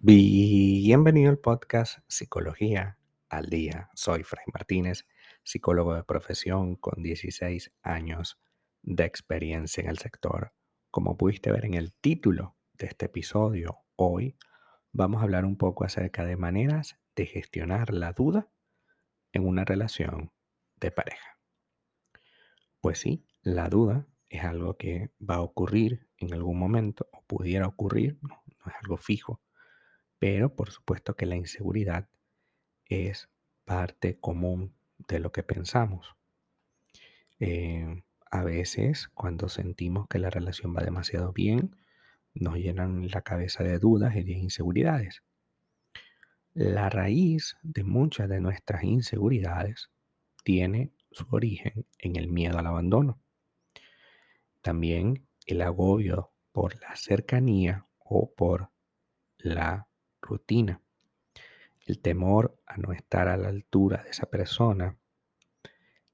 Bienvenido al podcast Psicología al Día. Soy Fray Martínez, psicólogo de profesión con 16 años de experiencia en el sector. Como pudiste ver en el título de este episodio, hoy vamos a hablar un poco acerca de maneras de gestionar la duda en una relación de pareja. Pues sí, la duda es algo que va a ocurrir en algún momento o pudiera ocurrir, no, es algo fijo pero por supuesto que la inseguridad es parte común de lo que pensamos. Eh, a veces cuando sentimos que la relación va demasiado bien, nos llenan la cabeza de dudas y de inseguridades. La raíz de muchas de nuestras inseguridades tiene su origen en el miedo al abandono. También el agobio por la cercanía o por la rutina, el temor a no estar a la altura de esa persona,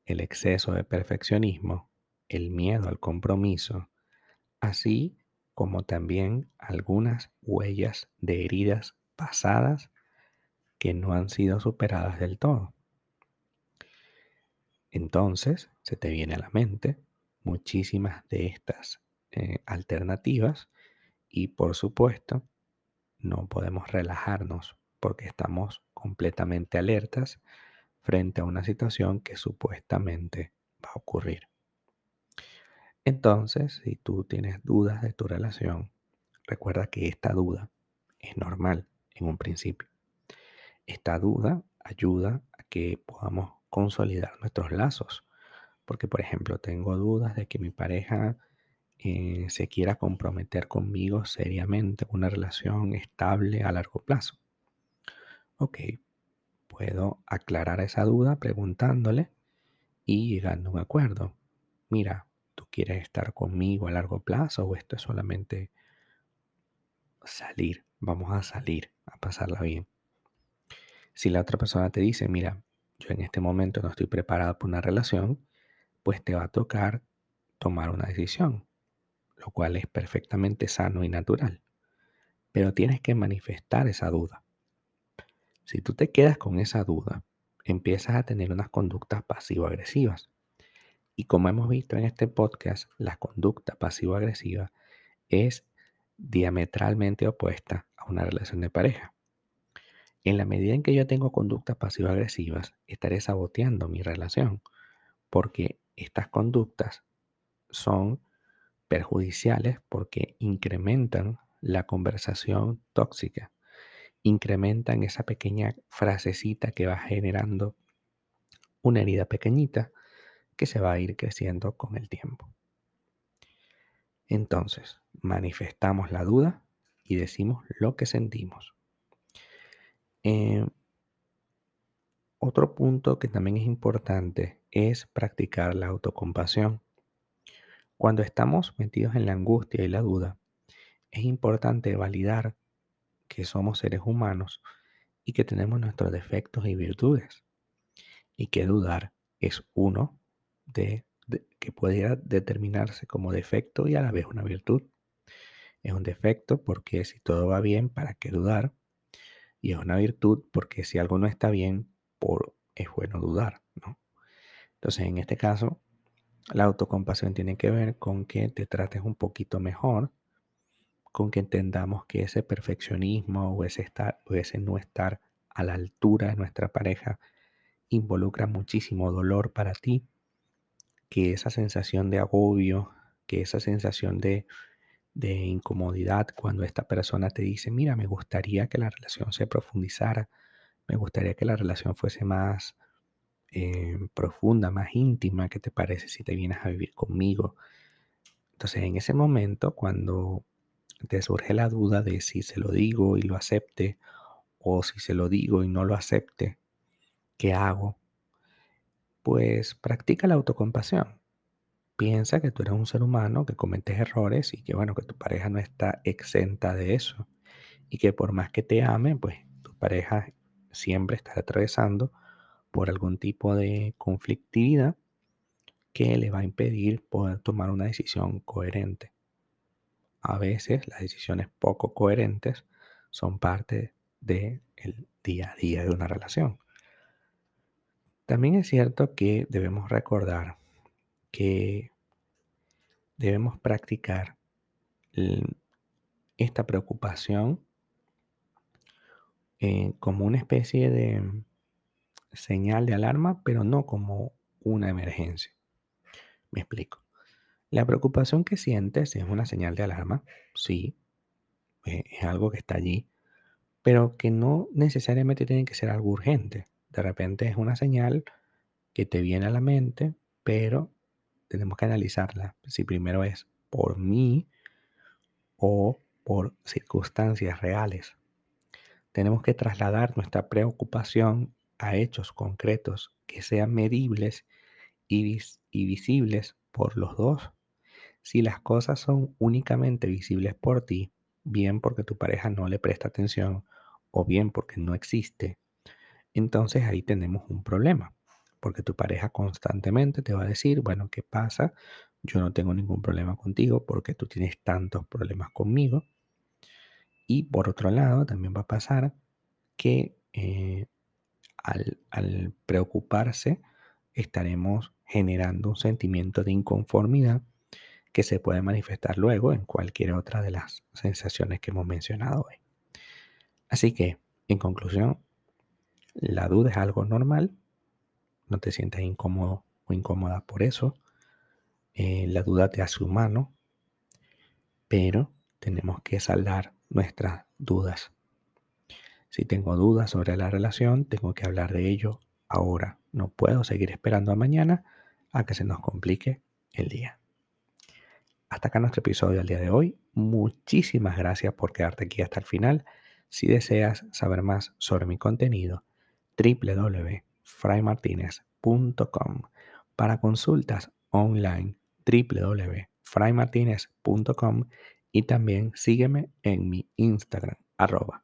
el exceso de perfeccionismo, el miedo al compromiso, así como también algunas huellas de heridas pasadas que no han sido superadas del todo. Entonces se te viene a la mente muchísimas de estas eh, alternativas y por supuesto no podemos relajarnos porque estamos completamente alertas frente a una situación que supuestamente va a ocurrir. Entonces, si tú tienes dudas de tu relación, recuerda que esta duda es normal en un principio. Esta duda ayuda a que podamos consolidar nuestros lazos. Porque, por ejemplo, tengo dudas de que mi pareja eh, se quiera comprometer conmigo seriamente, una relación estable a largo plazo. Ok, puedo aclarar esa duda preguntándole y llegando a un acuerdo. Mira, ¿tú quieres estar conmigo a largo plazo o esto es solamente salir? Vamos a salir, a pasarla bien. Si la otra persona te dice, mira, yo en este momento no estoy preparado para una relación, pues te va a tocar tomar una decisión lo cual es perfectamente sano y natural. Pero tienes que manifestar esa duda. Si tú te quedas con esa duda, empiezas a tener unas conductas pasivo-agresivas. Y como hemos visto en este podcast, la conducta pasivo-agresiva es diametralmente opuesta a una relación de pareja. En la medida en que yo tengo conductas pasivo-agresivas, estaré saboteando mi relación, porque estas conductas son perjudiciales porque incrementan la conversación tóxica, incrementan esa pequeña frasecita que va generando una herida pequeñita que se va a ir creciendo con el tiempo. Entonces, manifestamos la duda y decimos lo que sentimos. Eh, otro punto que también es importante es practicar la autocompasión. Cuando estamos metidos en la angustia y la duda, es importante validar que somos seres humanos y que tenemos nuestros defectos y virtudes. Y que dudar es uno de, que pudiera determinarse como defecto y a la vez una virtud. Es un defecto porque si todo va bien, ¿para qué dudar? Y es una virtud porque si algo no está bien, por, es bueno dudar, ¿no? Entonces, en este caso, la autocompasión tiene que ver con que te trates un poquito mejor, con que entendamos que ese perfeccionismo o ese, no estar a la altura de nuestra pareja involucra muchísimo dolor para ti, que esa sensación de agobio, que esa sensación de, de incomodidad cuando esta persona te dice, mira, me gustaría que la relación se profundizara, me gustaría que la relación fuese más eh, profunda, más íntima, ¿qué te parece si te vienes a vivir conmigo? Entonces, en ese momento, cuando te surge la duda de si se lo digo y lo acepte, o si se lo digo y no lo acepte, ¿qué hago? Pues practica la autocompasión. Piensa que tú eres un ser humano, que cometes errores y que bueno, que tu pareja no está exenta de eso. Y que por más que te ame, pues tu pareja siempre estará atravesando por algún tipo de conflictividad que le va a impedir poder tomar una decisión coherente. A veces las decisiones poco coherentes son parte del día a día de una relación. También es cierto que debemos recordar que debemos practicar esta preocupación eh, como una especie de señal de alarma, pero no como una emergencia. Me explico. La preocupación que sientes es una señal de alarma, sí, eh, es algo que está allí, pero que no necesariamente tiene que ser algo urgente. De repente es una señal que te viene a la mente, pero tenemos que analizarla. Si primero es por mí o por circunstancias reales. Tenemos que trasladar nuestra preocupación hechos concretos que sean medibles y, y visibles por los dos. Si las cosas son únicamente visibles por ti, bien porque tu pareja no le presta atención o bien porque no existe, entonces ahí tenemos un problema, porque tu pareja constantemente te va a decir, bueno, ¿qué pasa? Yo no tengo ningún problema contigo porque tú tienes tantos problemas conmigo. Y por otro lado, también va a pasar que eh, al, preocuparse, estaremos generando un sentimiento de inconformidad que se puede manifestar luego en cualquier otra de las sensaciones que hemos mencionado hoy. Así que, en conclusión, la duda es algo normal, no te sientas incómodo o incómoda por eso, eh, la duda te hace humano, pero tenemos que saldar nuestras dudas. Si tengo dudas sobre la relación, tengo que hablar de ello ahora. No puedo seguir esperando a mañana a que se nos complique el día. Hasta acá nuestro episodio del día de hoy. Muchísimas gracias por quedarte aquí hasta el final. Si deseas saber más sobre mi contenido, www.fraymartinez.com. Para consultas online, www.fraymartinez.com y también sígueme en mi Instagram, arroba